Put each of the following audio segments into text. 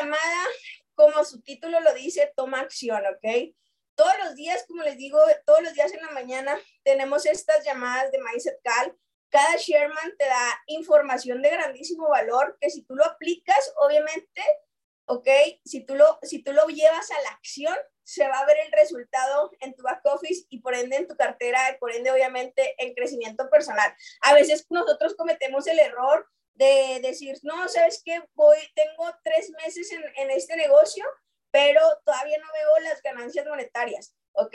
llamada, como su título lo dice, toma acción, ¿ok? Todos los días, como les digo, todos los días en la mañana tenemos estas llamadas de Mindset Call. Cada Sherman te da información de grandísimo valor que si tú lo aplicas, obviamente, ¿ok? Si tú lo, si tú lo llevas a la acción, se va a ver el resultado en tu back office y por ende en tu cartera, y por ende obviamente en crecimiento personal. A veces nosotros cometemos el error de decir, no, ¿sabes qué? Voy, tengo tres meses en, en este negocio pero todavía no veo las ganancias monetarias, ¿ok?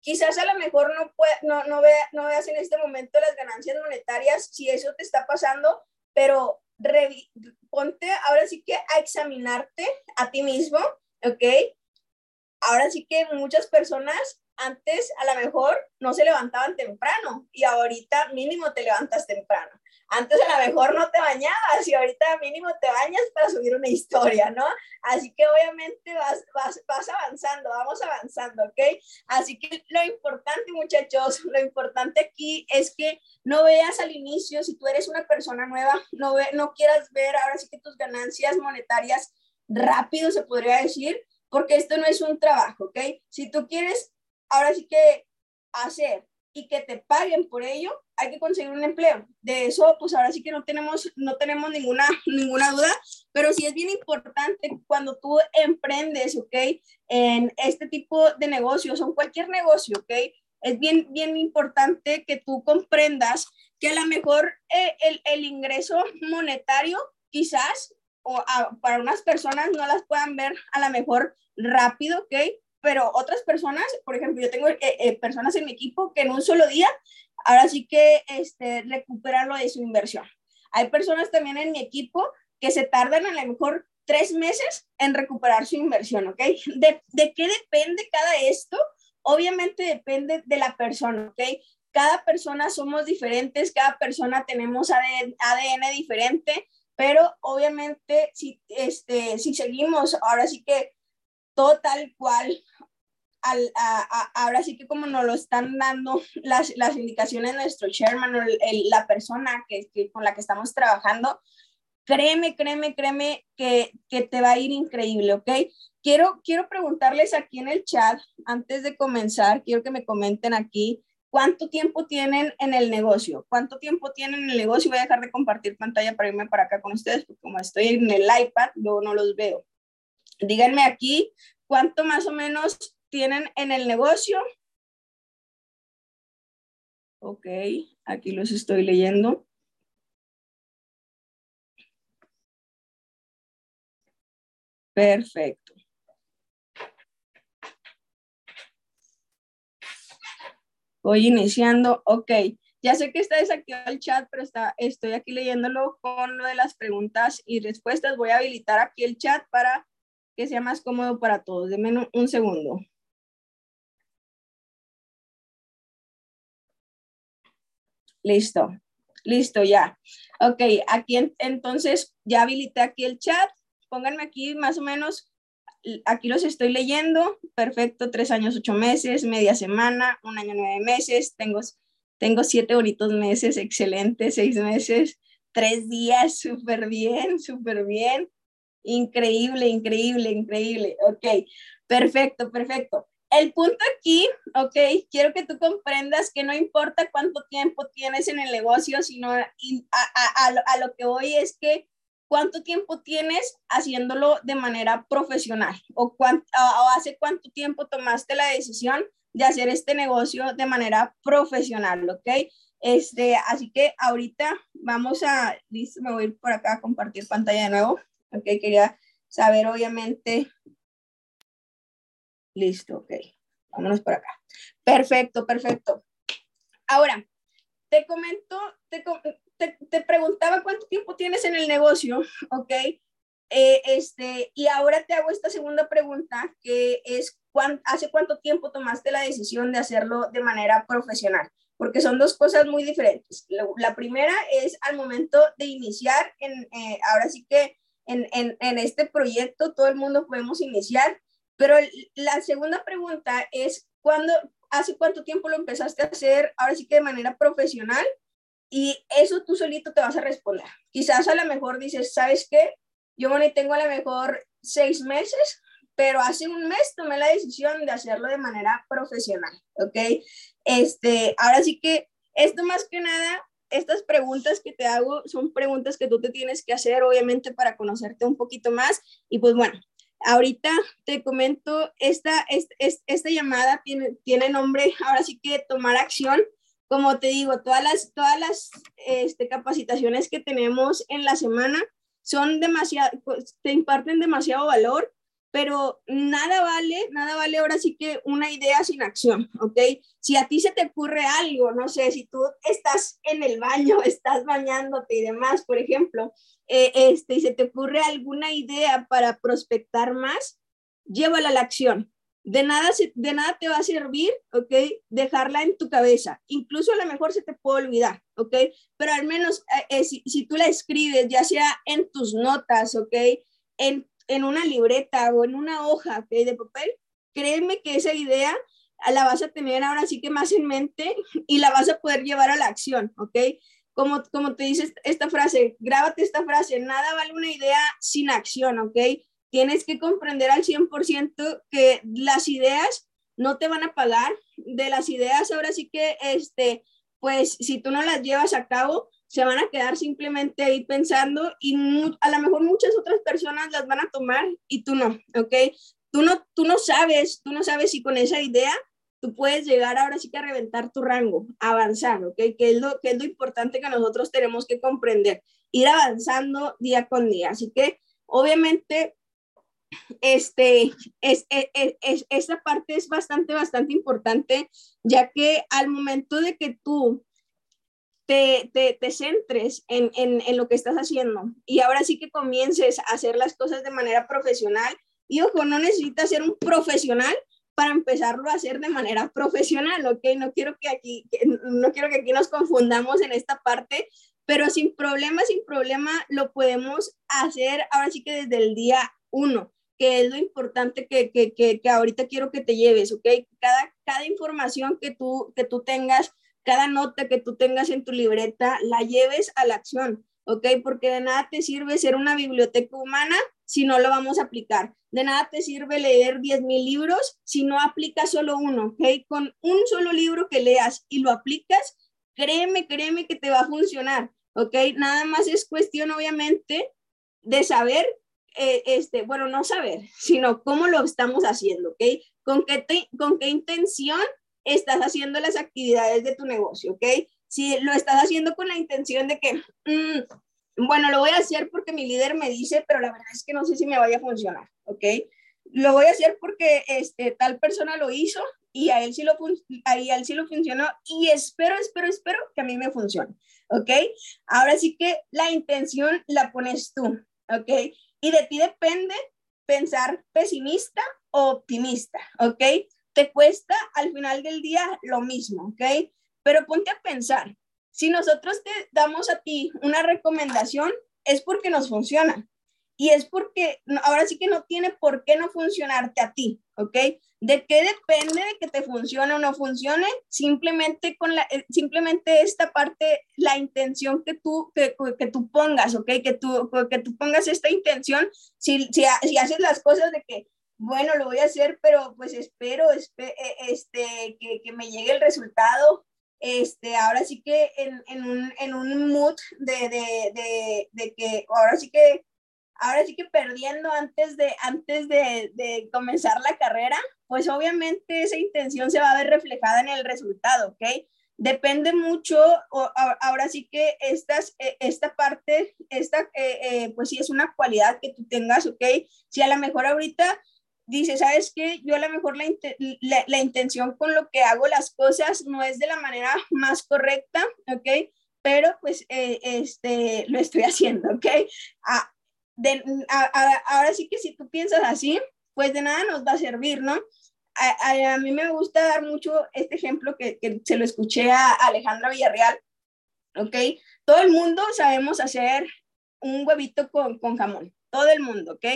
Quizás a lo mejor no, no, no, no veas en este momento las ganancias monetarias si eso te está pasando, pero ponte ahora sí que a examinarte a ti mismo, ¿ok? Ahora sí que muchas personas antes a lo mejor no se levantaban temprano y ahorita mínimo te levantas temprano. Antes a lo mejor no te bañabas y ahorita mínimo te bañas para subir una historia, ¿no? Así que obviamente vas, vas, vas avanzando, vamos avanzando, ¿ok? Así que lo importante, muchachos, lo importante aquí es que no veas al inicio, si tú eres una persona nueva, no, ve, no quieras ver ahora sí que tus ganancias monetarias rápido, se podría decir, porque esto no es un trabajo, ¿ok? Si tú quieres ahora sí que hacer y que te paguen por ello, hay que conseguir un empleo. De eso, pues ahora sí que no tenemos, no tenemos ninguna, ninguna duda, pero sí es bien importante cuando tú emprendes, ¿ok? En este tipo de negocios o en cualquier negocio, ¿ok? Es bien, bien importante que tú comprendas que a lo mejor eh, el, el, ingreso monetario quizás o para unas personas no las puedan ver a lo mejor rápido, ¿ok? Pero otras personas, por ejemplo, yo tengo eh, eh, personas en mi equipo que en un solo día, ahora sí que este, recuperan lo de su inversión. Hay personas también en mi equipo que se tardan a lo mejor tres meses en recuperar su inversión, ¿ok? ¿De, de qué depende cada esto? Obviamente depende de la persona, ¿ok? Cada persona somos diferentes, cada persona tenemos ADN, ADN diferente, pero obviamente si, este, si seguimos ahora sí que todo tal cual ahora sí que como nos lo están dando las, las indicaciones nuestro chairman o la persona que, que, con la que estamos trabajando, créeme, créeme, créeme que, que, te va a ir increíble, ¿ok? Quiero, quiero preguntarles aquí en el chat, antes de comenzar, quiero que me comenten aquí cuánto tiempo tienen en el negocio, cuánto tiempo tienen en el negocio. Voy a dejar de compartir pantalla para irme para acá con ustedes, porque como estoy en el iPad, luego no los veo. Díganme aquí cuánto más o menos tienen en el negocio. Ok, aquí los estoy leyendo. Perfecto. Voy iniciando. Ok, ya sé que está desactivado el chat, pero está, estoy aquí leyéndolo con lo de las preguntas y respuestas. Voy a habilitar aquí el chat para que sea más cómodo para todos. Denme un segundo. Listo, listo ya. Ok, aquí entonces ya habilité aquí el chat. Pónganme aquí más o menos, aquí los estoy leyendo. Perfecto, tres años, ocho meses, media semana, un año, nueve meses. Tengo, tengo siete bonitos meses, excelente, seis meses, tres días, súper bien, súper bien. Increíble, increíble, increíble. Ok, perfecto, perfecto. El punto aquí, ok, quiero que tú comprendas que no importa cuánto tiempo tienes en el negocio, sino a, lo, que voy es que cuánto tiempo tienes haciéndolo de manera profesional o hace cuánto tiempo tomaste la decisión de hacer este negocio de manera profesional, ¿ok? Este, así que ahorita vamos a, listo, me voy a ir por acá a compartir pantalla de nuevo, ok, quería saber obviamente Listo, ok. Vámonos por acá. Perfecto, perfecto. Ahora, te comento, te, te, preguntaba cuánto tiempo tienes en el negocio, ¿ok? Eh, este, y ahora te hago esta segunda pregunta, que es, ¿hace cuánto tiempo tomaste la decisión de hacerlo de manera profesional? Porque son dos cosas muy diferentes. La, primera es al momento de iniciar, en, eh, ahora sí que en, en, en, este proyecto todo el mundo podemos iniciar pero la segunda pregunta es, ¿cuándo, hace cuánto tiempo lo empezaste a hacer, ahora sí que de manera profesional? Y eso tú solito te vas a responder. Quizás a lo mejor dices, ¿sabes qué? Yo bueno, tengo a lo mejor seis meses, pero hace un mes tomé la decisión de hacerlo de manera profesional, ¿ok? Este, ahora sí que esto más que nada, estas preguntas que te hago son preguntas que tú te tienes que hacer, obviamente, para conocerte un poquito más. Y pues bueno, ahorita te comento, esta, esta, esta llamada tiene, tiene nombre, ahora sí que tomar acción. Como te digo, todas las, todas las este, capacitaciones que tenemos en la semana son demasiado, pues, te imparten demasiado valor pero nada vale, nada vale ahora sí que una idea sin acción, ¿ok? Si a ti se te ocurre algo, no sé, si tú estás en el baño, estás bañándote y demás, por ejemplo, eh, este, y se te ocurre alguna idea para prospectar más, llévala a la acción. De nada, de nada te va a servir, ¿ok? Dejarla en tu cabeza. Incluso a lo mejor se te puede olvidar, ¿ok? Pero al menos eh, eh, si, tú la escribes, ya sea en tus notas, ¿ok? En en una libreta o en una hoja de papel, créeme que esa idea la vas a tener ahora sí que más en mente y la vas a poder llevar a la acción, ¿ok? Como, como te dice esta frase, grábate esta frase, nada vale una idea sin acción, ¿ok? Tienes que comprender al 100% que las ideas no te van a pagar, de las ideas ahora sí que, este, pues si tú no las llevas a cabo, se van a quedar simplemente ahí pensando y a lo mejor muchas otras personas las van a tomar y tú no, ¿ok? Tú no, tú no sabes, tú no sabes si con esa idea tú puedes llegar ahora sí que a reventar tu rango, avanzar, ¿ok? Que es lo, que es lo importante que nosotros tenemos que comprender, ir avanzando día con día. Así que, obviamente, este, es, es, es, esta parte es bastante, bastante importante, ya que al momento de que tú te, te, te centres en, en, en, lo que estás haciendo y ahora sí que comiences a hacer las cosas de manera profesional. Y ojo, no necesitas ser un profesional para empezarlo a hacer de manera profesional, ¿ok? No quiero que aquí, no quiero que aquí nos confundamos en esta parte, pero sin problema, sin problema, lo podemos hacer ahora sí que desde el día uno, que es lo importante que, que, que, que ahorita quiero que te lleves, ¿ok? Cada, cada información que tú, que tú tengas cada nota que tú tengas en tu libreta la lleves a la acción, ¿ok? Porque de nada te sirve ser una biblioteca humana si no lo vamos a aplicar. De nada te sirve leer 10.000 libros si no aplicas solo uno, ¿ok? Con un solo libro que leas y lo aplicas, créeme, créeme que te va a funcionar, ¿ok? Nada más es cuestión, obviamente, de saber, eh, este, bueno, no saber, sino cómo lo estamos haciendo, ¿ok? ¿Con qué, con qué intención estás haciendo las actividades de tu negocio, ¿ok? Si lo estás haciendo con la intención de que, mm, bueno, lo voy a hacer porque mi líder me dice, pero la verdad es que no sé si me vaya a funcionar, ¿ok? Lo voy a hacer porque este, tal persona lo hizo y a él sí lo, a él sí lo funcionó y espero, espero, espero que a mí me funcione, ¿ok? Ahora sí que la intención la pones tú, ¿ok? Y de ti depende pensar pesimista o optimista, ¿ok? Te cuesta al final del día lo mismo, ¿ok? Pero ponte a pensar, si nosotros te damos a ti una recomendación, es porque nos funciona. Y es porque ahora sí que no tiene por qué no funcionarte a ti, ¿ok? ¿De qué depende de que te funcione o no funcione? Simplemente con la, eh, simplemente esta parte, la intención que tú, que, que tú pongas, ¿ok? Que tú, que tú pongas esta intención, si, si, si haces las cosas de que, bueno, lo voy a hacer, pero pues espero e, este, que, que, me llegue el resultado. Este, ahora sí que en, en, un, en un mood de, de, de, que ahora sí que ahora sí que perdiendo antes de antes de, de, comenzar la carrera, pues obviamente esa intención se va a ver reflejada en el resultado, ¿ok? Depende mucho, ahora sí que estas, e, esta parte, esta, eh, pues sí es una cualidad que tú tengas, ¿ok? Si a lo mejor ahorita dice, ¿sabes qué? Yo a lo mejor la, la, intención con lo que hago las cosas no es de la manera más correcta, ¿ok? Pero pues eh, este, lo estoy haciendo, ¿ok? Ah, ahora sí que si tú piensas así, pues de nada nos va a servir, ¿no? A, a, mí me gusta dar mucho este ejemplo que, que, se lo escuché a Alejandra Villarreal, ¿ok? Todo el mundo sabemos hacer un huevito con, con jamón, todo el mundo, ¿ok?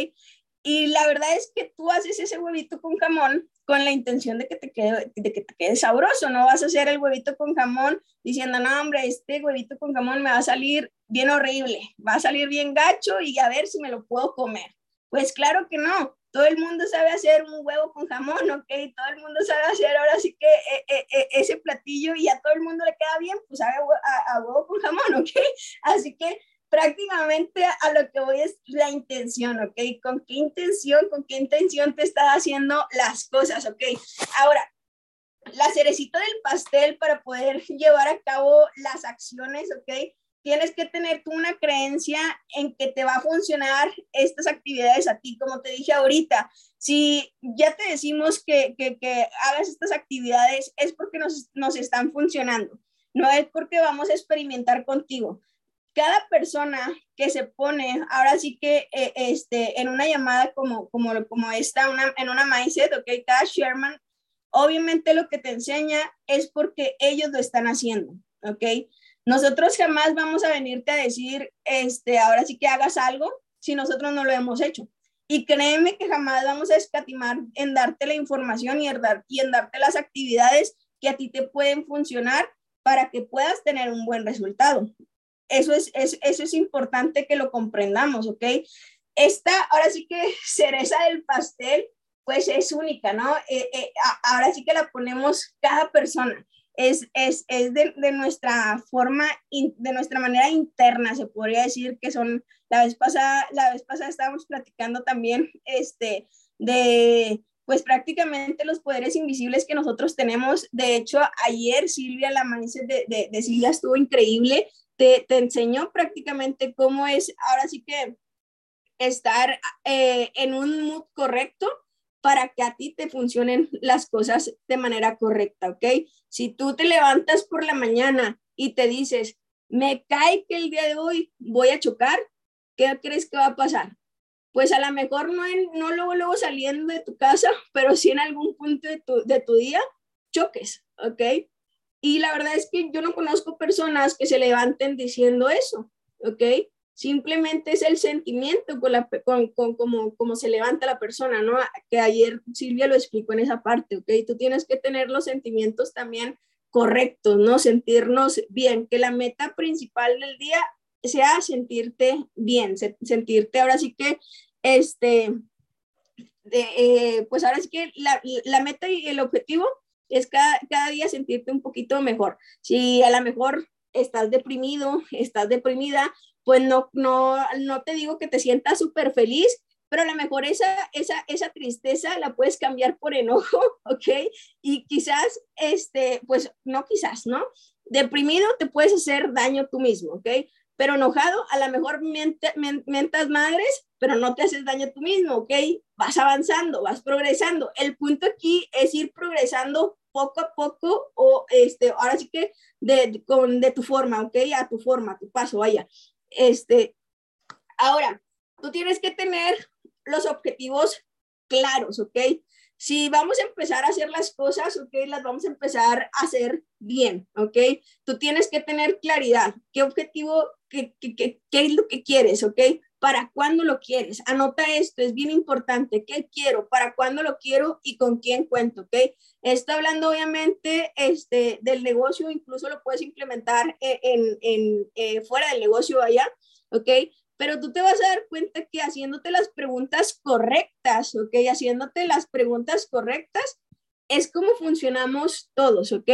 Y la verdad es que tú haces ese huevito con jamón con la intención de que te quede, de que te quede sabroso, no vas a hacer el huevito con jamón diciendo, no, hombre, este huevito con jamón me va a salir bien horrible, va a salir bien gacho y a ver si me lo puedo comer. Pues claro que no. Todo el mundo sabe hacer un huevo con jamón, ¿ok? Todo el mundo sabe hacer ahora sí que eh, eh, eh, ese platillo y a todo el mundo le queda bien, pues sabe a, a huevo con jamón, ¿ok? Así que prácticamente a lo que voy es la intención, ¿ok? ¿Con qué intención, con qué intención te estás haciendo las cosas, ¿ok? Ahora, la cerecita del pastel para poder llevar a cabo las acciones, ¿ok? Tienes que tener tú una creencia en que te va a funcionar estas actividades a ti, como te dije ahorita. Si ya te decimos que, que, que hagas estas actividades, es porque nos, nos están funcionando, no es porque vamos a experimentar contigo cada persona que se pone, ahora sí que eh, este, en una llamada como, como, como esta, una, en una mindset, ok, cada Sherman, obviamente lo que te enseña es porque ellos lo están haciendo, ok. Nosotros jamás vamos a venirte a decir, este, ahora sí que hagas algo si nosotros no lo hemos hecho. Y créeme que jamás vamos a escatimar en darte la información y en, dar, y en darte las actividades que a ti te pueden funcionar para que puedas tener un buen resultado. Eso es, eso es importante que lo comprendamos, ¿ok? Esta, ahora sí que cereza del pastel, pues es única, ¿no? Eh, eh, ahora sí que la ponemos cada persona. Es, es, es de, de, nuestra forma, de nuestra manera interna, se podría decir que son, la vez pasada, la vez pasada estábamos platicando también, este, de, pues prácticamente los poderes invisibles que nosotros tenemos. De hecho, ayer Silvia, la mindset de, de, de Silvia estuvo increíble te, enseñó prácticamente cómo es, ahora sí que estar eh, en un mood correcto para que a ti te funcionen las cosas de manera correcta, ¿ok? Si tú te levantas por la mañana y te dices, me cae que el día de hoy voy a chocar, ¿qué crees que va a pasar? Pues a lo mejor no, en, no luego, luego saliendo de tu casa, pero sí en algún punto de tu, de tu día choques, ¿ok? Y la verdad es que yo no conozco personas que se levanten diciendo eso, ¿ok? Simplemente es el sentimiento con, la, con, con como, como se levanta la persona, ¿no? Que ayer Silvia lo explicó en esa parte, ¿ok? Tú tienes que tener los sentimientos también correctos, ¿no? Sentirnos bien, que la meta principal del día sea sentirte bien, sentirte ahora sí que, este, eh, pues ahora sí que la, la meta y el objetivo es cada, cada día sentirte un poquito mejor. Si a lo mejor estás deprimido, estás deprimida, pues no, no, no te digo que te sientas súper feliz, pero a lo mejor esa, esa, esa tristeza la puedes cambiar por enojo, ¿ok? Y quizás, este, pues no quizás, ¿no? Deprimido te puedes hacer daño tú mismo, ¿ok? Pero enojado, a lo mejor mientas madres, pero no te haces daño tú mismo, ¿ok? Vas avanzando, vas progresando. El punto aquí es ir progresando poco a poco o este, ahora sí que de, con, de tu forma, ¿ok? A tu forma, a tu paso, vaya. Este, ahora, tú tienes que tener los objetivos claros, ¿ok? Si vamos a empezar a hacer las cosas, ¿ok? Las vamos a empezar a hacer bien, ¿ok? Tú tienes que tener claridad, qué objetivo, qué, qué, qué, qué es lo que quieres, ¿ok? ¿Para cuándo lo quieres? Anota esto, es bien importante. ¿Qué quiero? ¿Para cuándo lo quiero? ¿Y con quién cuento? ¿Ok? Está hablando obviamente este, del negocio, incluso lo puedes implementar en, en, eh, fuera del negocio allá, ¿ok? Pero tú te vas a dar cuenta que haciéndote las preguntas correctas, ¿ok? Haciéndote las preguntas correctas es como funcionamos todos, ¿ok?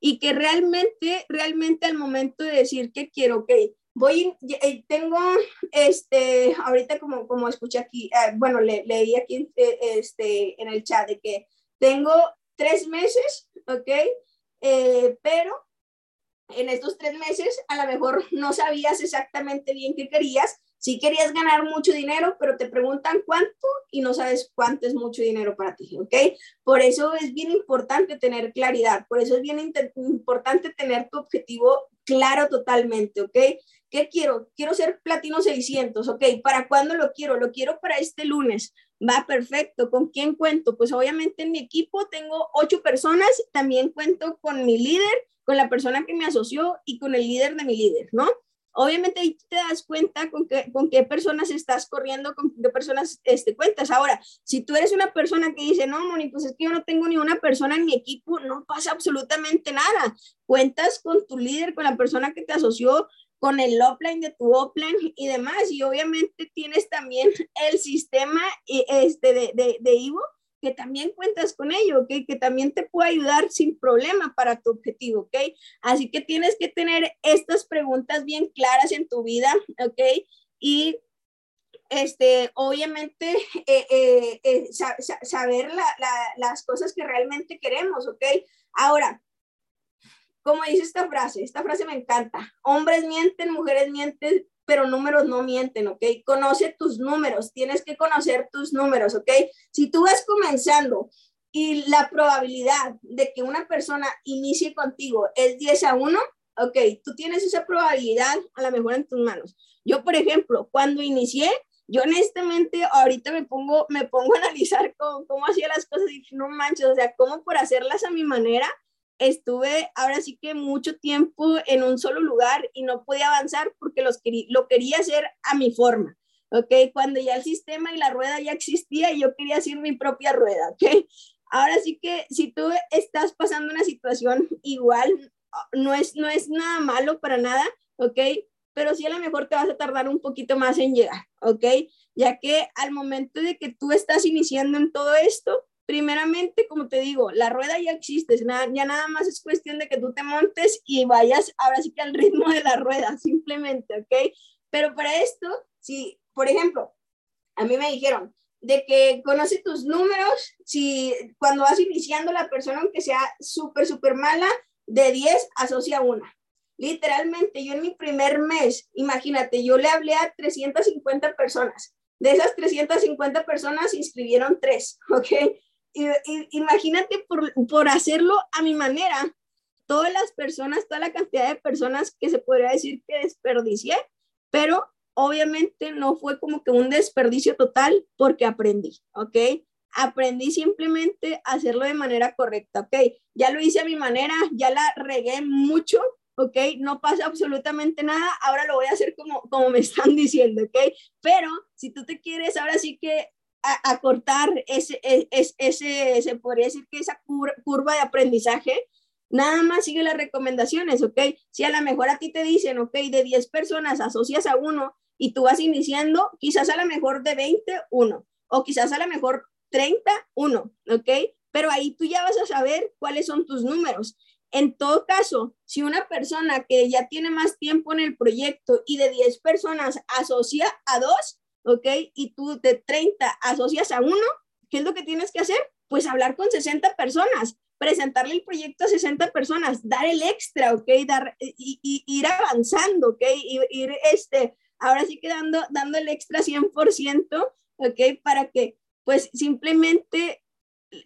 Y que realmente, realmente al momento de decir que quiero, ¿ok? Voy, eh, tengo, este, ahorita como, como escuché aquí, eh, bueno, le, leí aquí eh, este, en el chat de que tengo tres meses, ¿ok? pero en estos tres meses a lo mejor no sabías exactamente bien qué querías, si querías ganar mucho dinero, pero te preguntan cuánto y no sabes cuánto es mucho dinero para ti, ¿ok? Por eso es bien importante tener claridad, por eso es bien importante tener tu objetivo claro totalmente, ¿ok? ¿Qué quiero? Quiero ser platino 600, ¿ok? ¿Para cuándo lo quiero? Lo quiero para este lunes. Va perfecto. ¿Con quién cuento? Pues obviamente en mi equipo tengo ocho personas. También cuento con mi líder, con la persona que me asoció y con el líder de mi líder, ¿no? Obviamente ahí te das cuenta con qué, con qué personas estás corriendo, con qué personas este, cuentas. Ahora, si tú eres una persona que dice, no, Moni, pues es que yo no tengo ni una persona en mi equipo, no pasa absolutamente nada. Cuentas con tu líder, con la persona que te asoció, con el offline de tu offline y demás. Y obviamente tienes también el sistema este, de, de, Ivo, que también cuentas con ello. Que también te puede ayudar sin problema para tu objetivo, ¿ok? Así que tienes que tener estas preguntas bien claras en tu vida, ¿ok? Y este, obviamente, eh, eh, eh, saber las cosas que realmente queremos, ¿ok? Ahora, como dice esta frase, esta frase me encanta, hombres mienten, mujeres mienten, pero números no mienten, ¿ok? Conoce tus números, tienes que conocer tus números, ¿ok? Si tú vas comenzando y la probabilidad de que una persona inicie contigo es 10 a 1, ok, tú tienes esa probabilidad a lo mejor en tus manos. Yo, por ejemplo, cuando inicié, yo honestamente ahorita me pongo, me pongo a analizar cómo, cómo hacía las cosas y no manches, o sea, cómo por hacerlas a mi manera, estuve ahora sí que mucho tiempo en un solo lugar y no podía avanzar porque los lo quería hacer a mi forma, ¿ok? Cuando ya el sistema y la rueda ya existía y yo quería hacer mi propia rueda, ¿ok? Ahora sí que si tú estás pasando una situación igual, no es, no es nada malo para nada, ¿ok? Pero sí a lo mejor te vas a tardar un poquito más en llegar, ¿ok? Ya que al momento de que tú estás iniciando en todo esto, primeramente, como te digo, la rueda ya existe, ya nada más es cuestión de que tú te montes y vayas ahora sí que al ritmo de la rueda, simplemente, ¿ok? Pero para esto, si, por ejemplo, a mí me dijeron de que conoce tus números, si cuando vas iniciando la persona, aunque sea súper, súper mala, de 10 asocia una. Literalmente, yo en mi primer mes, imagínate, yo le hablé a 350 personas. De esas 350 personas se inscribieron tres, ¿ok? Imagínate por, por hacerlo a mi manera, todas las personas, toda la cantidad de personas que se podría decir que desperdicié, pero obviamente no fue como que un desperdicio total porque aprendí, ¿ok? Aprendí simplemente a hacerlo de manera correcta, ¿ok? Ya lo hice a mi manera, ya la regué mucho, ¿ok? No pasa absolutamente nada, ahora lo voy a hacer como, como me están diciendo, ¿ok? Pero si tú te quieres ahora sí que a, cortar ese, e, ese, ese, se podría decir que esa curva de aprendizaje, nada más sigue las recomendaciones, ¿ok? Si a lo mejor a ti te dicen, ok, de 10 personas asocias a uno y tú vas iniciando, quizás a lo mejor de 20, uno, o quizás a lo mejor 30, uno, ¿ok? Pero ahí tú ya vas a saber cuáles son tus números. En todo caso, si una persona que ya tiene más tiempo en el proyecto y de 10 personas asocia a dos, ¿ok? Y tú de 30 asocias a uno, ¿qué es lo que tienes que hacer? Pues hablar con 60 personas, presentarle el proyecto a 60 personas, dar el extra, ¿ok? Dar, y, ir avanzando, ¿ok? Ir, este, ahora sí que dando, dando el extra 100%, ¿ok? Para que, pues, simplemente,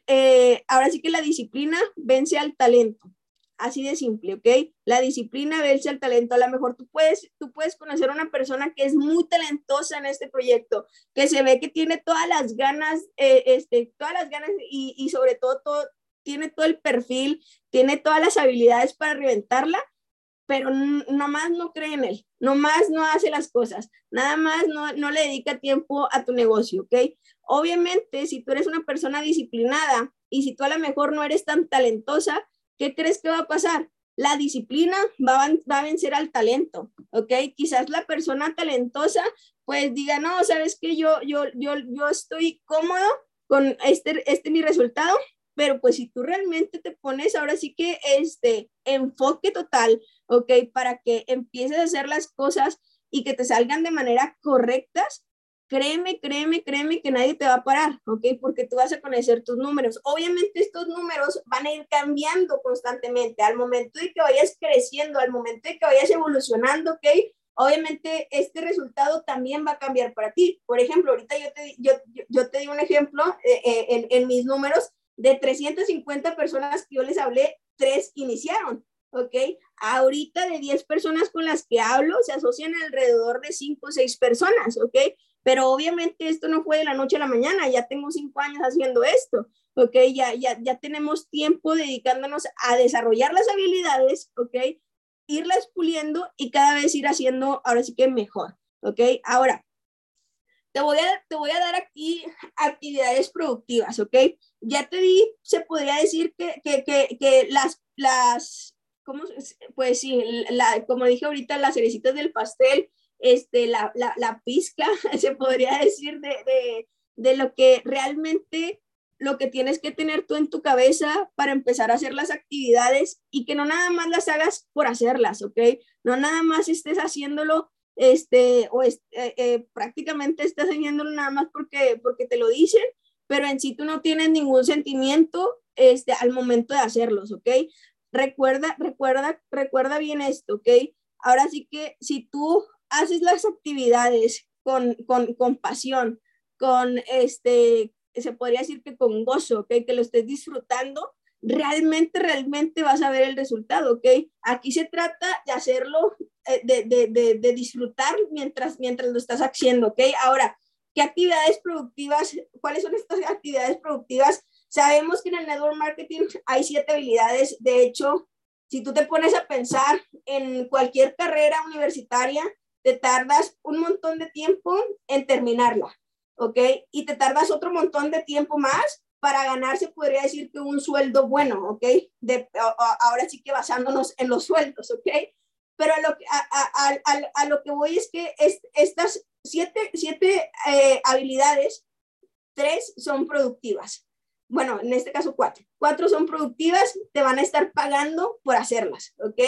eh, ahora sí que la disciplina vence al talento, así de simple, ¿ok? La disciplina verse al talento. A lo mejor tú puedes, tú puedes conocer a una persona que es muy talentosa en este proyecto, que se ve que tiene todas las ganas, eh, este, todas las ganas y, y sobre todo, todo, tiene todo el perfil, tiene todas las habilidades para reventarla, pero nomás no cree en él, nomás no hace las cosas, nada más no, no le dedica tiempo a tu negocio, ¿ok? Obviamente, si tú eres una persona disciplinada y si tú a lo mejor no eres tan talentosa, ¿qué crees que va a pasar? La disciplina va a, vencer al talento, ¿ok? Quizás la persona talentosa pues diga, no, sabes que yo, yo, yo, yo estoy cómodo con este, este mi resultado, pero pues si tú realmente te pones ahora sí que este enfoque total, ¿ok? Para que empieces a hacer las cosas y que te salgan de manera correctas, créeme, créeme, créeme que nadie te va a parar, ¿ok? Porque tú vas a conocer tus números. Obviamente estos números van a ir cambiando constantemente al momento de que vayas creciendo, al momento de que vayas evolucionando, ¿ok? Obviamente este resultado también va a cambiar para ti. Por ejemplo, ahorita yo te, yo, yo te di un ejemplo eh, eh, en, en mis números de 350 personas que yo les hablé, tres iniciaron. ¿ok? Ahorita de 10 personas con las que hablo, se asocian alrededor de 5 o 6 personas, ¿ok? Pero obviamente esto no fue de la noche a la mañana, ya tengo cinco años haciendo esto, ¿ok? Ya, ya, ya tenemos tiempo dedicándonos a desarrollar las habilidades, ¿ok? Irlas puliendo y cada vez ir haciendo ahora sí que mejor, ¿ok? Ahora, te voy a, te voy a dar aquí actividades productivas, ¿ok? Ya te di, se podría decir que, que, que, que las, las ¿cómo? Pues sí, la, como dije ahorita, las cerecitas del pastel, este, la, la, la pizca, se podría decir, de, de, lo que realmente lo que tienes que tener tú en tu cabeza para empezar a hacer las actividades y que no nada más las hagas por hacerlas, ¿ok? No nada más estés haciéndolo, este, o eh, eh, prácticamente estás haciéndolo nada más porque, porque te lo dicen, pero en sí tú no tienes ningún sentimiento este, al momento de hacerlos, ¿ok? Recuerda, recuerda, recuerda bien esto, ¿ok? Ahora sí que si tú haces las actividades con, con, con pasión, con este, se podría decir que con gozo, ¿ok? Que lo estés disfrutando, realmente, realmente vas a ver el resultado, ¿ok? Aquí se trata de hacerlo, eh, de, de, de, de, disfrutar mientras, mientras lo estás haciendo, ¿ok? Ahora, ¿qué actividades productivas, cuáles son estas actividades productivas? Sabemos que en el network marketing hay siete habilidades, de hecho, si tú te pones a pensar en cualquier carrera universitaria, te tardas un montón de tiempo en terminarla. ¿ok? Y te tardas otro montón de tiempo más para ganarse, podría decir que un sueldo bueno, ¿ok? De, ahora sí que basándonos en los sueldos, ¿ok? Pero a lo, a, a, a, lo que voy es que es, estas siete, siete eh, habilidades, tres son productivas. Bueno, en este caso cuatro. Cuatro son productivas, te van a estar pagando por hacerlas, ¿ok?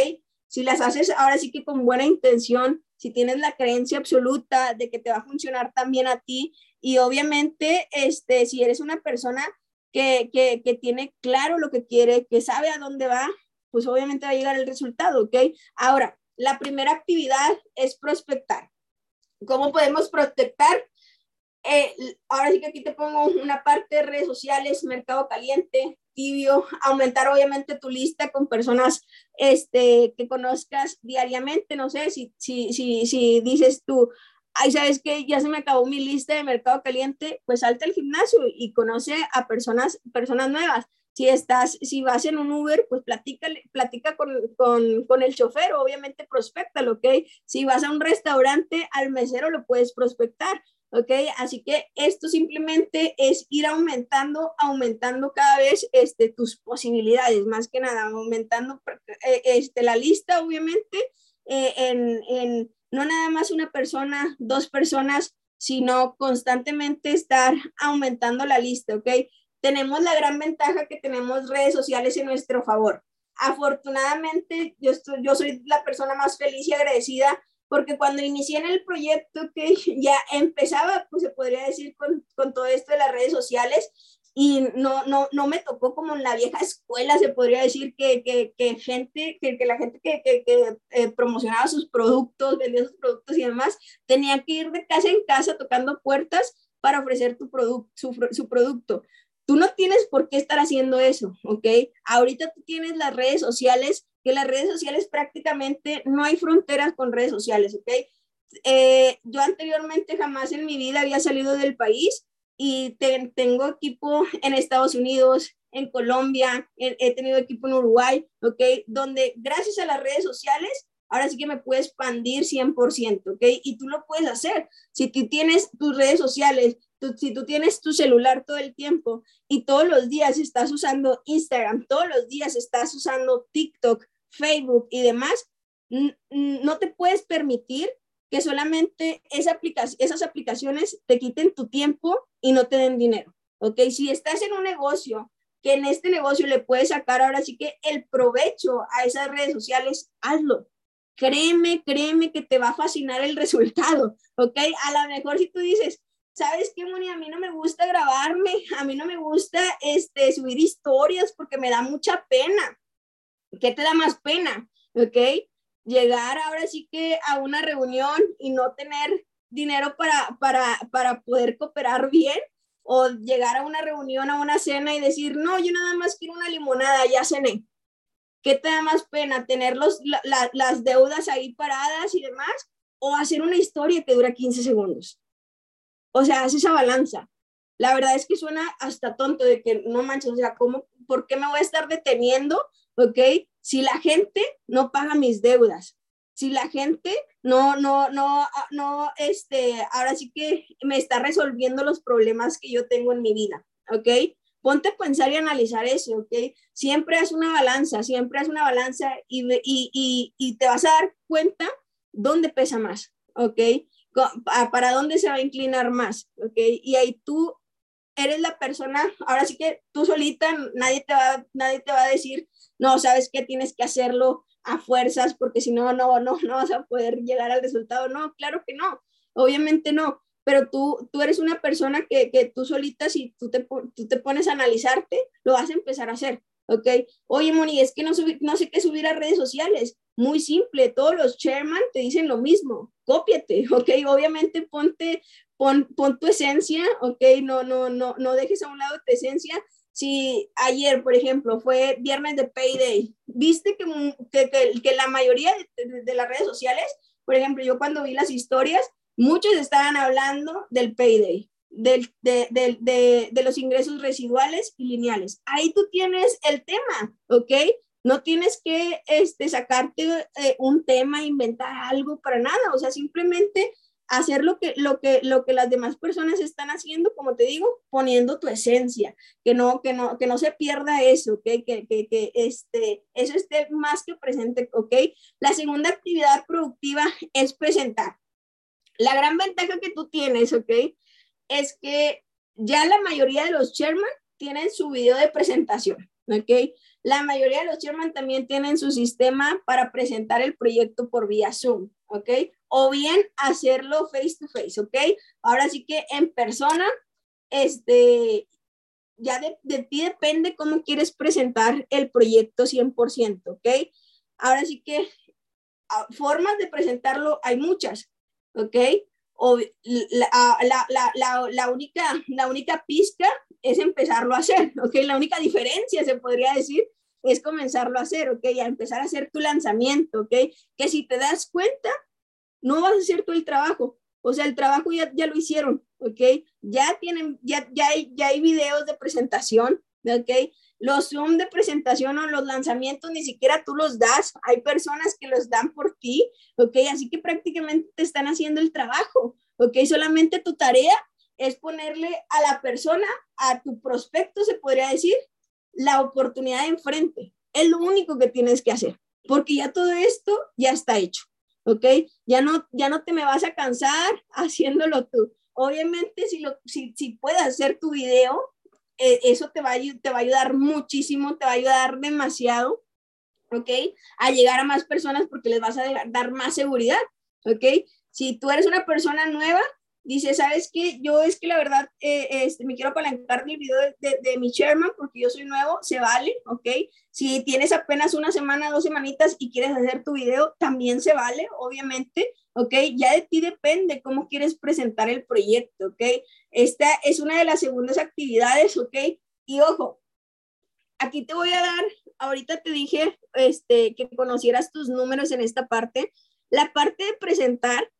Si las haces ahora sí que con buena intención, si tienes la creencia absoluta de que te va a funcionar también a ti y obviamente, este, si eres una persona que, que, que tiene claro lo que quiere, que sabe a dónde va, pues obviamente va a llegar el resultado, ¿ok? Ahora, la primera actividad es prospectar. ¿Cómo podemos prospectar? Eh, ahora sí que aquí te pongo una parte de redes sociales, mercado caliente, tibio, aumentar obviamente tu lista con personas este, que conozcas diariamente, no sé, si, si, si, si dices tú, ay, ¿sabes qué? Ya se me acabó mi lista de mercado caliente, pues salta al gimnasio y conoce a personas, personas nuevas. Si estás, si vas en un Uber, pues platica, platica con, con, con el chofer, obviamente prospecta, ¿ok? Si vas a un restaurante, al mesero lo puedes prospectar, ¿ok? Así que esto simplemente es ir aumentando, aumentando cada vez este, tus posibilidades, más que nada, aumentando eh, este, la lista, obviamente, eh, en, en no nada más una persona, dos personas, sino constantemente estar aumentando la lista, ¿ok? Tenemos la gran ventaja que tenemos redes sociales en nuestro favor. Afortunadamente, yo, estoy, yo soy la persona más feliz y agradecida porque cuando inicié en el proyecto que ya empezaba, pues se podría decir con, con todo esto de las redes sociales, y no, no, no me tocó como en la vieja escuela, se podría decir que, que, que gente, que, que, la gente que, que, eh, promocionaba sus productos, vendía sus productos y demás, tenía que ir de casa en casa tocando puertas para ofrecer tu producto, su, su producto. Tú no tienes por qué estar haciendo eso, ¿ok? Ahorita tú tienes las redes sociales, que las redes sociales prácticamente no hay fronteras con redes sociales, ¿ok? Eh, yo anteriormente jamás en mi vida había salido del país y tengo equipo en Estados Unidos, en Colombia, he, tenido equipo en Uruguay, ¿ok? Donde gracias a las redes sociales, ahora sí que me puedo expandir 100%, ¿ok? Y tú lo puedes hacer. Si tú tienes tus redes sociales, si tú tienes tu celular todo el tiempo y todos los días estás usando Instagram, todos los días estás usando TikTok, Facebook y demás, no te puedes permitir que solamente esas aplicaciones te quiten tu tiempo y no te den dinero. ¿Ok? Si estás en un negocio, que en este negocio le puedes sacar ahora sí que el provecho a esas redes sociales, hazlo. Créeme, créeme que te va a fascinar el resultado. ¿Ok? A lo mejor si tú dices, ¿sabes qué, Moni? A mí no me gusta grabarme, a mí no me gusta este, subir historias porque me da mucha pena. ¿Qué te da más pena? ¿Ok? llegar ahora sí que a una reunión y no tener dinero para, para, para poder cooperar bien o llegar a una reunión, a una cena y decir, no, yo nada más quiero una limonada, ya cené. ¿Qué te da más pena? ¿Tener los, la, las deudas ahí paradas y demás? ¿O hacer una historia que dura 15 segundos? O sea, hace esa balanza. La verdad es que suena hasta tonto de que no manches, o sea, ¿cómo, ¿por qué me voy a estar deteniendo? ¿Ok? Si la gente no paga mis deudas, si la gente no, no, no, ah, no, este, ahora sí que me está resolviendo los problemas que yo tengo en mi vida, ¿ok? ponte a pensar y analizar eso, ¿ok? Siempre haz una balanza, siempre haz una balanza y, y, y, y te vas a dar cuenta dónde pesa más, ¿ok? Para dónde se va a inclinar más, ¿ok? Y ahí tú eres la persona, ahora sí que tú solita, nadie te va, nadie te va a decir, no, sabes que tienes que hacerlo a fuerzas porque si no, no, no, no vas a poder llegar al resultado. No, claro que no, obviamente no, pero tú, tú eres una persona que, que tú solita, si tú te, tú te pones a analizarte, lo vas a empezar a hacer, ¿ok? Oye, Moni, es que no, no sé qué subir a redes sociales. Muy simple, todos los chairman te dicen lo mismo, cópiate, ¿ok? Obviamente ponte, pon, pon tu esencia, ¿ok? No, no, no, no dejes a un lado tu esencia, si ayer, por ejemplo, fue viernes de Payday, viste que, que, que, la mayoría de, de, las redes sociales, por ejemplo, yo cuando vi las historias, muchos estaban hablando del Payday, del, de, de, de, los ingresos residuales y lineales. Ahí tú tienes el tema, ¿ok? No tienes que este, sacarte eh, un tema, inventar algo para nada, o sea, simplemente hacer lo que, lo que, lo que las demás personas están haciendo, como te digo, poniendo tu esencia, que no, que no, que no se pierda eso, ¿ok? Que, que, que este, eso esté más que presente, ¿ok? La segunda actividad productiva es presentar. La gran ventaja que tú tienes, ¿ok? Es que ya la mayoría de los chairman tienen su video de presentación, ¿ok? La mayoría de los chairman también tienen su sistema para presentar el proyecto por vía Zoom, ¿ok? O bien hacerlo face to face, ¿ok? Ahora sí que en persona, este, ya de, de ti depende cómo quieres presentar el proyecto 100%, ¿ok? Ahora sí que ah, formas de presentarlo hay muchas, ¿ok? O la, la, la, la, única, la única pizca es empezarlo a hacer, ¿ok? La única diferencia, se podría decir, es comenzarlo a hacer, ¿ok? A empezar a hacer tu lanzamiento, ¿ok? Que si te das cuenta, no vas a hacer todo el trabajo. O sea, el trabajo ya, ya lo hicieron, ¿ok? Ya tienen, ya, ya, hay, ya hay videos de presentación, ¿ok? Los Zoom de presentación o los lanzamientos ni siquiera tú los das. Hay personas que los dan por ti, ¿ok? Así que prácticamente te están haciendo el trabajo, ¿ok? Solamente tu tarea es ponerle a la persona, a tu prospecto, se podría decir, la oportunidad enfrente. Es lo único que tienes que hacer, porque ya todo esto ya está hecho, ¿ok? Ya no, ya no te me vas a cansar haciéndolo tú. Obviamente, si, lo, si, si puedes hacer tu video, eh, eso te va, a, te va a ayudar muchísimo, te va a ayudar demasiado, ¿ok? A llegar a más personas porque les vas a dar más seguridad, ¿ok? Si tú eres una persona nueva, dice, ¿sabes qué? Yo es que la verdad eh, este, me quiero apalancar del video de, mi chairman porque yo soy nuevo, se vale, ¿ok? Si tienes apenas una semana, dos semanitas y quieres hacer tu video, también se vale, obviamente, ¿ok? Ya de ti depende cómo quieres presentar el proyecto, ¿ok? Esta es una de las segundas actividades, ¿ok? Y ojo, aquí te voy a dar, ahorita te dije este, que conocieras tus números en esta parte. La parte de presentar,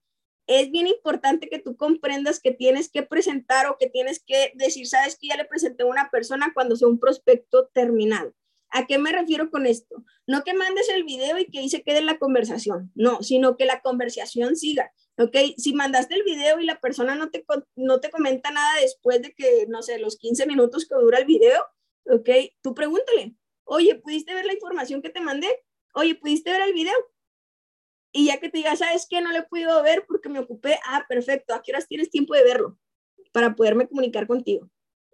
es bien importante que tú comprendas que tienes que presentar o que tienes que decir, sabes que ya le presenté a una persona cuando sea un prospecto terminado. ¿A qué me refiero con esto? No que mandes el video y que ahí se quede la conversación, no, sino que la conversación siga, ¿ok? Si mandaste el video y la persona no te, no te comenta nada después de que, no sé, los 15 minutos que dura el video, ¿ok? Tú pregúntale, oye, ¿pudiste ver la información que te mandé? Oye, ¿pudiste ver el video? Y ya que te diga, ¿sabes qué? No lo he podido ver porque me ocupé. Ah, perfecto. ¿A qué horas tienes tiempo de verlo? Para poderme comunicar contigo.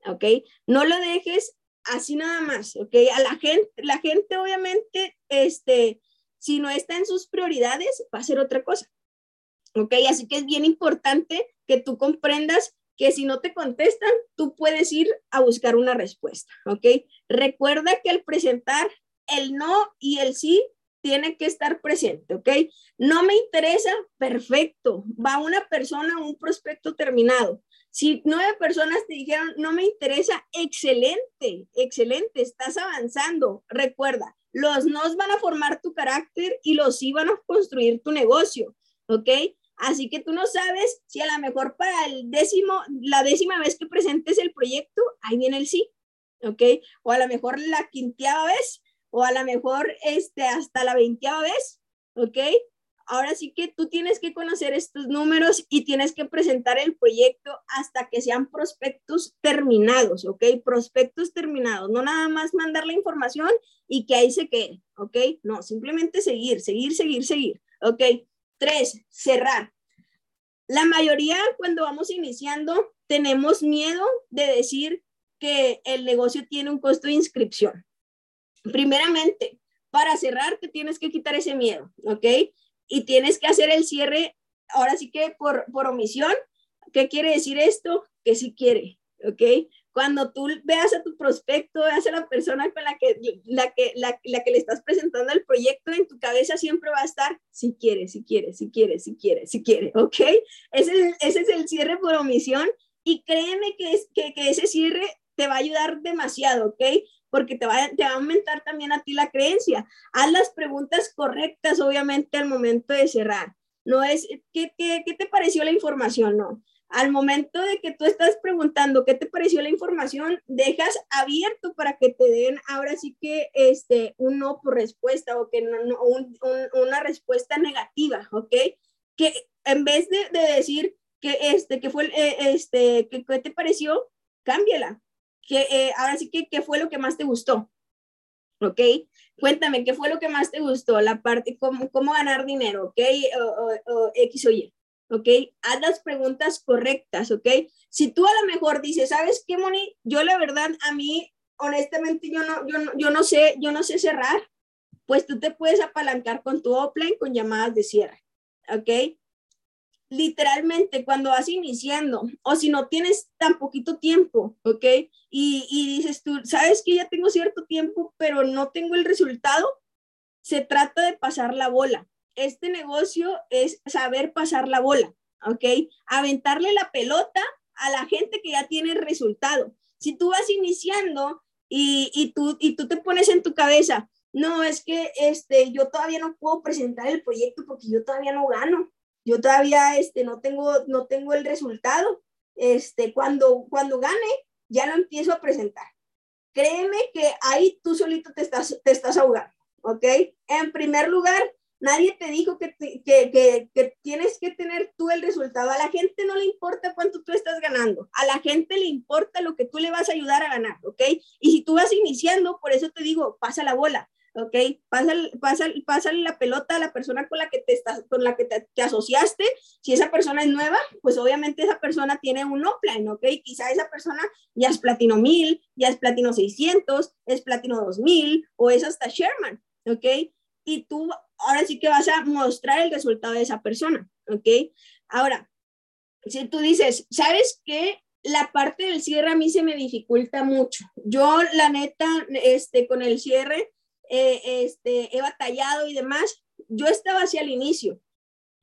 ¿Ok? No lo dejes así nada más. ¿Ok? A la gente, la gente obviamente, este, si no está en sus prioridades, va a ser otra cosa. ¿Ok? Así que es bien importante que tú comprendas que si no te contestan, tú puedes ir a buscar una respuesta. ¿Ok? Recuerda que al presentar el no y el sí tiene que estar presente, ¿ok? No me interesa, perfecto. Va una persona, un prospecto terminado. Si nueve personas te dijeron, no me interesa, excelente, excelente, estás avanzando. Recuerda, los nos van a formar tu carácter y los sí van a construir tu negocio, ¿ok? Así que tú no sabes si a lo mejor para el décimo, la décima vez que presentes el proyecto, ahí viene el sí, ¿ok? O a lo mejor la quinteava vez o a lo mejor este, hasta la veinteava vez, ¿ok? ahora sí que tú tienes que conocer estos números y tienes que presentar el proyecto hasta que sean prospectos terminados, ¿ok? Prospectos terminados, no nada más mandar la información y que ahí se quede, ¿ok? No, simplemente seguir, seguir, seguir, seguir, ¿ok? Tres, cerrar. La mayoría cuando vamos iniciando tenemos miedo de decir que el negocio tiene un costo de inscripción. Primeramente, para cerrar te tienes que quitar ese miedo, ¿ok? y tienes que hacer el cierre, ahora sí que por, por omisión. ¿Qué quiere decir esto? Que sí quiere, ¿ok? Cuando tú veas a tu prospecto, veas a la persona con la que, la que, la, la que le estás presentando el proyecto, en tu cabeza siempre va a estar, si quiere, si quiere, si quiere, si quiere, si quiere, ¿ok? Ese, ese es el cierre por omisión y créeme que, es, que, que ese cierre te va a ayudar demasiado, ¿ok? Porque te va, te va a aumentar también a ti la creencia. Haz las preguntas correctas, obviamente, al momento de cerrar. No es, ¿qué, qué, qué te pareció la información? No. Al momento de que tú estás preguntando qué te pareció la información, dejas abierto para que te den ahora sí que este, un no por respuesta o que no, no un, una respuesta negativa, ¿ok? Que en vez de, de decir que este, que fue, eh, este, que, ¿qué te pareció? Cámbiala que eh, ahora sí que, ¿qué fue lo que más te gustó? ¿Ok? Cuéntame, ¿qué fue lo que más te gustó? La parte, cómo, cómo ganar dinero, ¿ok? O, X o Y, ¿ok? Haz las preguntas correctas, ¿ok? Si tú a lo mejor dices, ¿sabes qué, Moni? Yo la verdad, a mí, honestamente, yo no, yo no, yo no sé, yo no sé cerrar, pues tú te puedes apalancar con tu offline con llamadas de cierre, ¿ok? Literalmente cuando vas iniciando o si no tienes tan poquito tiempo, ¿ok? Y, y, dices tú, sabes que ya tengo cierto tiempo, pero no tengo el resultado, se trata de pasar la bola. Este negocio es saber pasar la bola, ¿ok? Aventarle la pelota a la gente que ya tiene el resultado. Si tú vas iniciando y, y, tú, y tú te pones en tu cabeza, no, es que este, yo todavía no puedo presentar el proyecto porque yo todavía no gano yo todavía este, no, tengo, no tengo el resultado. Este, cuando, cuando gane, ya lo empiezo a presentar. Créeme que ahí tú solito te estás, te estás ahogando, ¿ok? En primer lugar, nadie te dijo que, que, que, que, tienes que tener tú el resultado. A la gente no le importa cuánto tú estás ganando. A la gente le importa lo que tú le vas a ayudar a ganar, ¿ok? Y si tú vas iniciando, por eso te digo, pasa la bola. ¿Ok? Pásale, pásale, pásale, la pelota a la persona con la que te, estás, con la que te, asociaste. Si esa persona es nueva, pues obviamente esa persona tiene un offline, ¿ok? Quizá esa persona ya es platino 1000, ya es platino 600, es platino 2000 o es hasta Sherman, ¿ok? Y tú ahora sí que vas a mostrar el resultado de esa persona, ¿ok? Ahora, si tú dices, ¿sabes qué? La parte del cierre a mí se me dificulta mucho. Yo, la neta, este, con el cierre, eh, este, he batallado y demás, yo estaba hacia el inicio.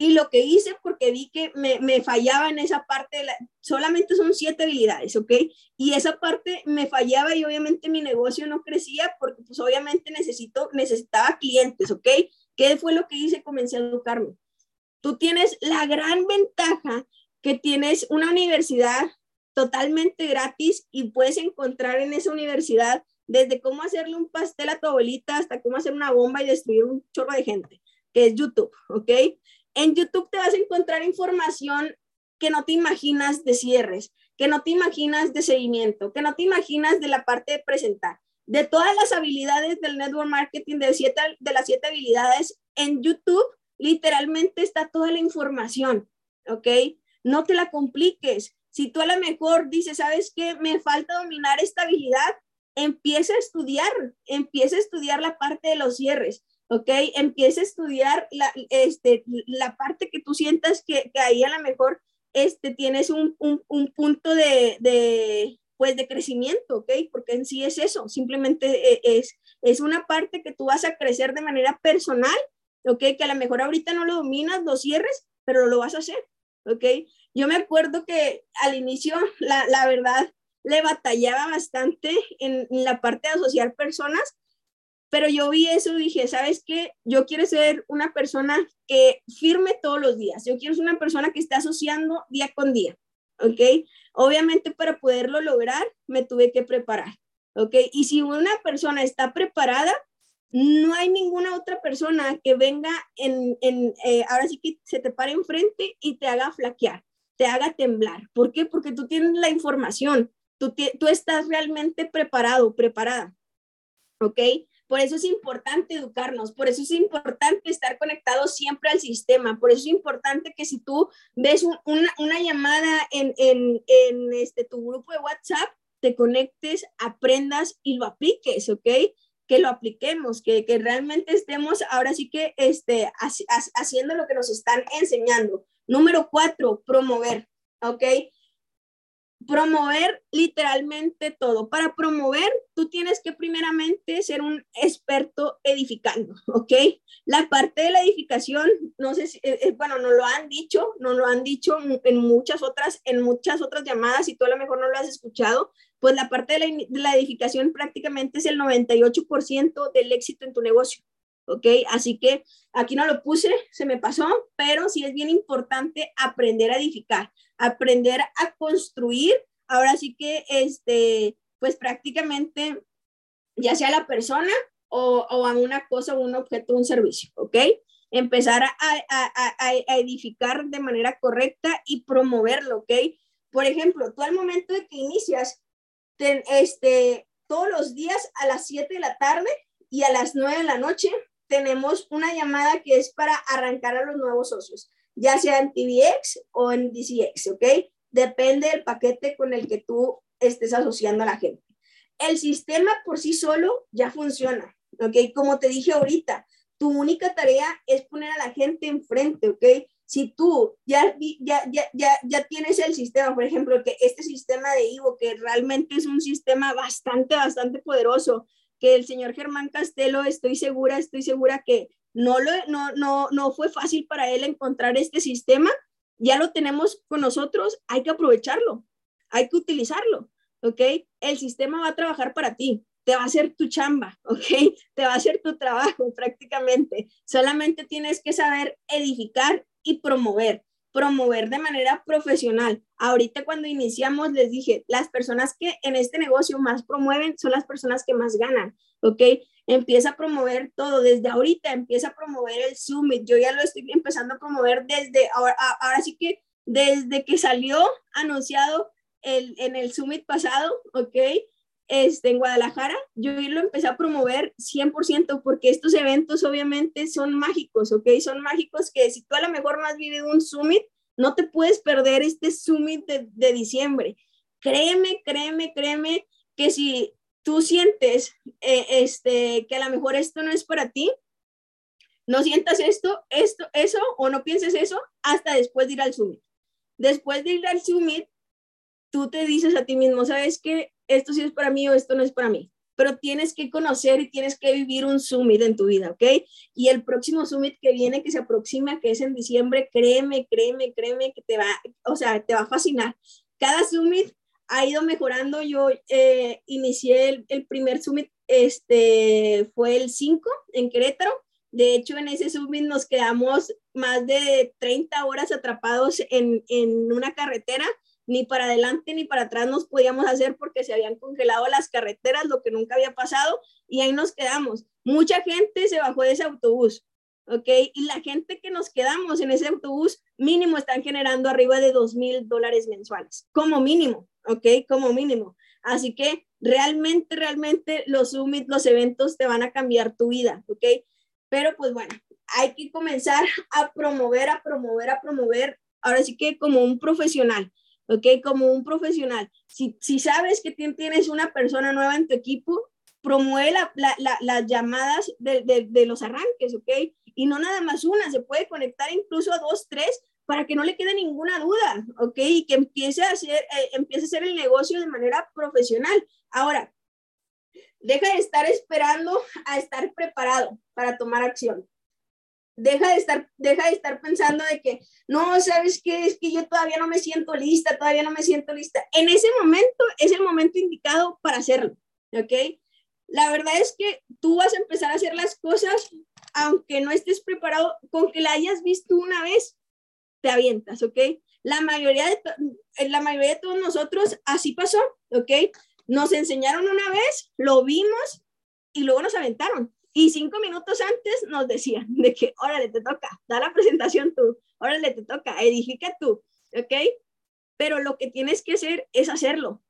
Y lo que hice, porque vi que me, me fallaba en esa parte, solamente son siete habilidades, ¿ok? Y esa parte me fallaba y obviamente mi negocio no crecía porque pues obviamente necesito, necesitaba clientes, ¿ok? ¿Qué fue lo que hice? Comencé a educarme. Tú tienes la gran ventaja que tienes una universidad totalmente gratis y puedes encontrar en esa universidad desde cómo hacerle un pastel a tu abuelita hasta cómo hacer una bomba y destruir un chorro de gente, que es YouTube, ¿ok? En YouTube te vas a encontrar información que no te imaginas de cierres, que no te imaginas de seguimiento, que no te imaginas de la parte de presentar. De todas las habilidades del network marketing, de, las siete habilidades, en YouTube literalmente está toda la información, ¿ok? No te la compliques. Si tú a lo mejor dices, ¿sabes qué? Me falta dominar esta habilidad, empieza a estudiar, empieza a estudiar la parte de los cierres, ¿ok? Empieza a estudiar la, este, la parte que tú sientas que, que ahí a lo mejor este, tienes un, un, un punto de, de, pues, de crecimiento, ¿ok? Porque en sí es eso, simplemente e, es, es una parte que tú vas a crecer de manera personal, ¿ok? Que a lo mejor ahorita no lo dominas, los cierres, pero lo vas a hacer, ¿ok? Yo me acuerdo que al inicio, la, la verdad, le batallaba bastante en, la parte de asociar personas, pero yo vi eso y dije, ¿sabes qué? Yo quiero ser una persona que firme todos los días, yo quiero ser una persona que esté asociando día con día, ¿ok? Obviamente para poderlo lograr me tuve que preparar, ¿ok? Y si una persona está preparada, no hay ninguna otra persona que venga en, en eh, ahora sí que se te pare enfrente y te haga flaquear, te haga temblar. ¿Por qué? Porque tú tienes la información, tú, estás realmente preparado, preparada. ¿Ok? Por eso es importante educarnos, por eso es importante estar conectado siempre al sistema, por eso es importante que si tú ves una, una, llamada en, en, en este, tu grupo de WhatsApp, te conectes, aprendas y lo apliques, ¿ok? que lo apliquemos, que, que realmente estemos ahora sí que este, haciendo lo que nos están enseñando. Número cuatro, promover, ¿ok? Promover literalmente todo. Para promover, tú tienes que primeramente ser un experto edificando, ¿ok? La parte de la edificación, no sé si, eh, eh, bueno, no lo han dicho, no lo han dicho en muchas otras, en muchas otras llamadas y tú a lo mejor no lo has escuchado, pues la parte de la, edificación prácticamente es el 98% del éxito en tu negocio. ¿Ok? Así que aquí no lo puse, se me pasó, pero sí es bien importante aprender a edificar, aprender a construir. Ahora sí que, este, pues prácticamente, ya sea la persona o, o a una cosa, un objeto, un servicio, ¿ok? Empezar a, a, a, edificar de manera correcta y promoverlo, ¿ok? Por ejemplo, tú al momento de que inicias, este, todos los días a las 7 de la tarde y a las 9 de la noche tenemos una llamada que es para arrancar a los nuevos socios, ya sea en TVX o en DCX, ¿ok? Depende del paquete con el que tú estés asociando a la gente. El sistema por sí solo ya funciona, ¿ok? Como te dije ahorita, tu única tarea es poner a la gente enfrente, ¿ok? si tú ya, ya, ya, ya, ya tienes el sistema, por ejemplo, que este sistema de Ivo, que realmente es un sistema bastante, bastante poderoso, que el señor Germán Castelo, estoy segura, estoy segura que no, lo, no, no, no fue fácil para él encontrar este sistema, ya lo tenemos con nosotros, hay que aprovecharlo, hay que utilizarlo, ¿ok? El sistema va a trabajar para ti, te va a hacer tu chamba, ¿ok? Te va a hacer tu trabajo prácticamente. Solamente tienes que saber edificar y promover, promover de manera profesional. Ahorita cuando iniciamos les dije, las personas que en este negocio más promueven son las personas que más ganan, ¿ok? Empieza a promover todo, desde ahorita empieza a promover el Summit, yo ya lo estoy empezando a promover desde ahora, ahora sí que desde que salió anunciado el, en el Summit pasado, ¿ok? Este, en Guadalajara, yo lo empecé a promover 100% porque estos eventos obviamente son mágicos, ¿ok? Son mágicos que si tú a lo mejor más vivido un summit, no te puedes perder este summit de, de diciembre. Créeme, créeme, créeme que si tú sientes eh, este, que a lo mejor esto no es para ti, no sientas esto, esto, eso, o no pienses eso hasta después de ir al summit. Después de ir al summit, tú te dices a ti mismo, ¿sabes qué? Esto sí es para mí o esto no es para mí. Pero tienes que conocer y tienes que vivir un summit en tu vida, ¿ok? Y el próximo summit que viene, que se aproxima, que es en diciembre, créeme, créeme, créeme que te va, o sea, te va a fascinar. Cada summit ha ido mejorando. Yo eh, inicié el, primer summit, este, fue el 5 en Querétaro. De hecho, en ese summit nos quedamos más de 30 horas atrapados en, en una carretera ni para adelante ni para atrás nos podíamos hacer porque se habían congelado las carreteras, lo que nunca había pasado, y ahí nos quedamos. Mucha gente se bajó de ese autobús, ¿ok? Y la gente que nos quedamos en ese autobús, mínimo están generando arriba de dos mil dólares mensuales, como mínimo, ¿ok? Como mínimo. Así que realmente, realmente los summits, los eventos te van a cambiar tu vida, ¿ok? Pero pues bueno, hay que comenzar a promover, a promover, a promover, ahora sí que como un profesional. ¿Ok? Como un profesional. Si, si sabes que tienes una persona nueva en tu equipo, promueve la, la, las llamadas de, de, de, los arranques, ¿ok? Y no nada más una, se puede conectar incluso a dos, tres, para que no le quede ninguna duda, ¿ok? Y que empiece a hacer, eh, empiece a hacer el negocio de manera profesional. Ahora, deja de estar esperando a estar preparado para tomar acción deja de estar, deja de estar pensando de que, no, ¿sabes qué? Es que yo todavía no me siento lista, todavía no me siento lista. En ese momento es el momento indicado para hacerlo, ¿ok? La verdad es que tú vas a empezar a hacer las cosas aunque no estés preparado, con que la hayas visto una vez, te avientas, ¿ok? La mayoría de, la mayoría de todos nosotros así pasó, ¿ok? Nos enseñaron una vez, lo vimos y luego nos aventaron. Y cinco minutos antes nos decían de que, órale, te toca, da la presentación tú, órale, te toca, edifica tú, ¿ok? Pero lo que tienes que hacer es hacerlo,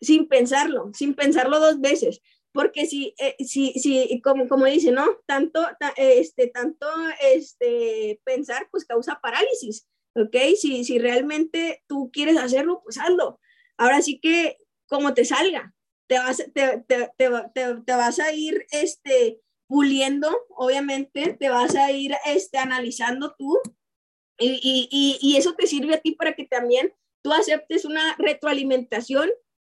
sin pensarlo, sin pensarlo dos veces. Porque si, eh, si, si como, como dice, ¿no? Tanto, este, tanto este, pensar, pues causa parálisis, ¿ok? Si, si realmente tú quieres hacerlo, pues hazlo. Ahora sí que como te salga, te vas, te, te, te, te vas a ir este, puliendo, obviamente, te vas a ir este, analizando tú. Y, y, y, eso te sirve a ti para que también tú aceptes una retroalimentación.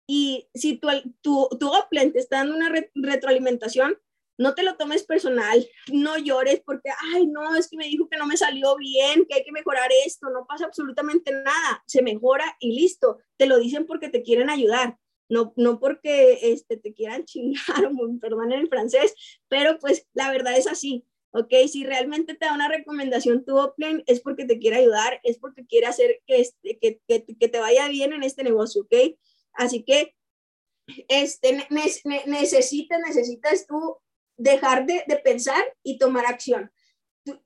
Y si tu, tu, tu te está dando una retroalimentación, no te lo tomes personal, no llores porque, ay, no, es que me dijo que no me salió bien, que hay que mejorar esto, no pasa absolutamente nada, se mejora y listo, te lo dicen porque te quieren ayudar no, no porque este, te quieran chingar, perdón en el francés, pero pues la verdad es así, ¿ok? Si realmente te da una recomendación tu Upline es porque te quiere ayudar, es porque quiere hacer que, este, que, que, que te vaya bien en este negocio, ¿ok? Así que este, necesitas, necesitas tú dejar de, de, pensar y tomar acción.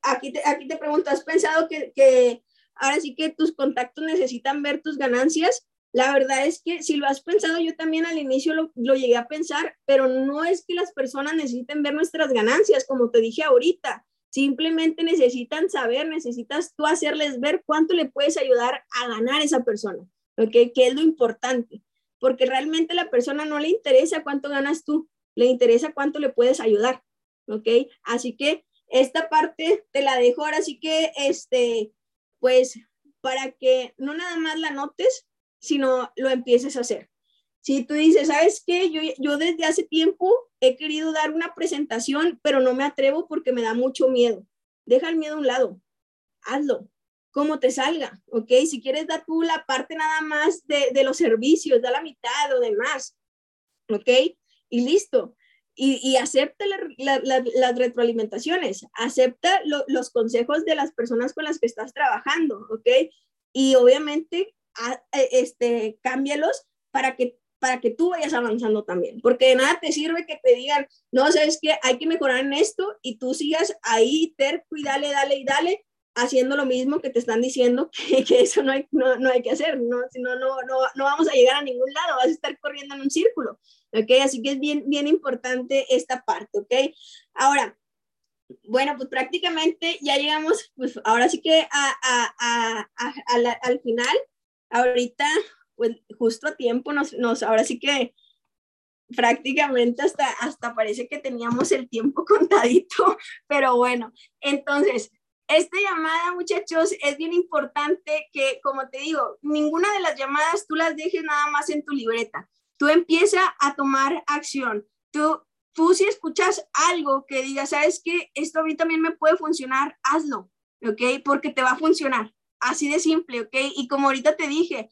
Aquí te, aquí te pregunto, ¿has pensado que, que ahora sí que tus contactos necesitan ver tus ganancias? La verdad es que si lo has pensado, yo también al inicio lo, lo, llegué a pensar, pero no es que las personas necesiten ver nuestras ganancias, como te dije ahorita. Simplemente necesitan saber, necesitas tú hacerles ver cuánto le puedes ayudar a ganar esa persona, ¿ok? Que es lo importante, porque realmente a la persona no le interesa cuánto ganas tú, le interesa cuánto le puedes ayudar, ¿ok? Así que esta parte te la dejo ahora, así que, este, pues, para que no nada más la notes, sino lo empieces a hacer. Si tú dices, ¿sabes qué? Yo, yo desde hace tiempo he querido dar una presentación, pero no me atrevo porque me da mucho miedo. Deja el miedo a un lado, hazlo, como te salga, ¿ok? Si quieres, da tú la parte nada más de, de los servicios, da la mitad o demás, ¿ok? Y listo. Y, y acepta la, la, las retroalimentaciones, acepta los consejos de las personas con las que estás trabajando, ¿ok? Y obviamente e, este, cámbialos para que, para que tú vayas avanzando también, porque de nada te sirve que te digan, no, sabes que hay que mejorar en esto y tú sigas ahí terco y dale, dale y dale, haciendo lo mismo que te están diciendo que, que eso no hay, no, no, hay que hacer, ¿no? si no, no, no, no vamos a llegar a ningún lado, vas a estar corriendo en un círculo, ¿ok? Así que es bien, bien importante esta parte, ¿ok? Ahora, bueno, pues prácticamente ya llegamos, pues ahora sí que a, a, a, al final ahorita, pues justo a tiempo, nos, nos, ahora sí que prácticamente hasta, hasta parece que teníamos el tiempo contadito, pero bueno, entonces, esta llamada, muchachos, es bien importante que, como te digo, ninguna de las llamadas tú las dejes nada más en tu libreta. Tú empieza a tomar acción. Tú, tú si escuchas algo que diga, sabes que esto a mí también me puede funcionar, hazlo, ¿ok? Porque te va a funcionar. Así de simple, ¿ok? Y como ahorita te dije,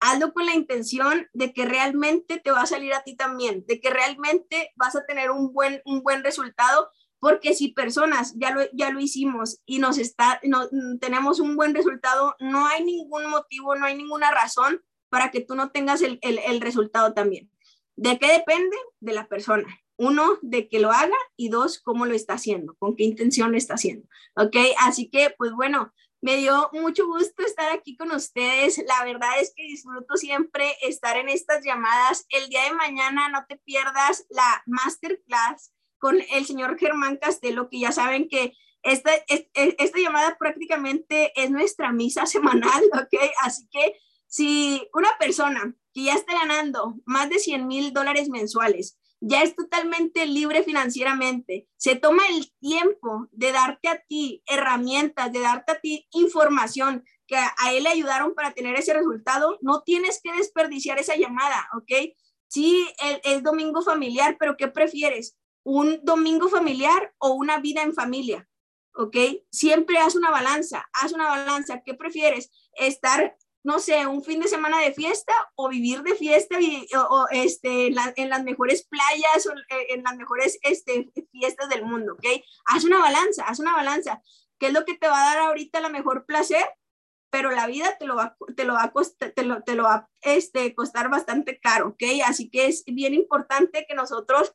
hazlo con la intención de que realmente te va a salir a ti también, de que realmente vas a tener un buen, un buen resultado, porque si personas ya lo, ya lo hicimos y nos está, no, tenemos un buen resultado, no hay ningún motivo, no hay ninguna razón para que tú no tengas el, el, el resultado también. ¿De qué depende? De la persona. Uno, de que lo haga y dos, cómo lo está haciendo, con qué intención lo está haciendo. ¿Ok? Así que, pues bueno, me dio mucho gusto estar aquí con ustedes. La verdad es que disfruto siempre estar en estas llamadas. El día de mañana no te pierdas la masterclass con el señor Germán Castelo, que ya saben que esta, esta llamada prácticamente es nuestra misa semanal, ¿ok? Así que si una persona que ya está ganando más de 100 mil dólares mensuales, ya es totalmente libre financieramente, se toma el tiempo de darte a ti herramientas, de darte a ti información que a, él le ayudaron para tener ese resultado, no tienes que desperdiciar esa llamada, ¿ok? Sí, es domingo familiar, pero ¿qué prefieres? ¿Un domingo familiar o una vida en familia? ¿ok? Siempre haz una balanza, haz una balanza. ¿Qué prefieres? ¿Estar no sé, un fin de semana de fiesta o vivir de fiesta o, este, en las mejores playas o eh, en las mejores este, fiestas del mundo, ¿ok? Haz una balanza, haz una balanza. ¿Qué es lo que te va a dar ahorita la mejor placer? Pero la vida te lo va, te lo va a costar, te lo, te lo va este, costar bastante caro, ¿ok? Así que es bien importante que nosotros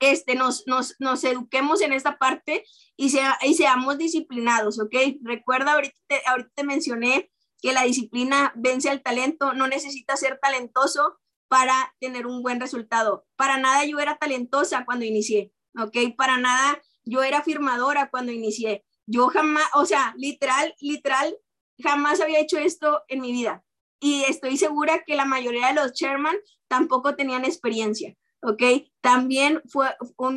este, nos, nos, nos eduquemos en esta parte y, sea, y seamos disciplinados, ¿ok? Recuerda, ahorita ahorita te mencioné que la disciplina vence al talento, no necesitas ser talentoso para tener un buen resultado. Para nada yo era talentosa cuando inicié, ¿ok? Para nada yo era firmadora cuando inicié. Yo jamás, o sea, literal, literal, jamás había hecho esto en mi vida. Y estoy segura que la mayoría de los chairman tampoco tenían experiencia, ¿ok? También fue,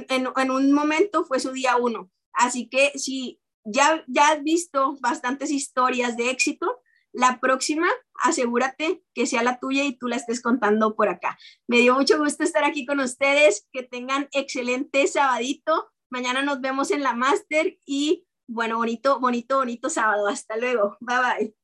en, en, un momento fue su día uno. Así que si ya, ya has visto bastantes historias de éxito, la próxima, asegúrate que sea la tuya y tú la estés contando por acá. Me dio mucho gusto estar aquí con ustedes. Que tengan excelente sabadito. Mañana nos vemos en la máster y bueno, bonito, bonito, bonito sábado. Hasta luego. Bye bye.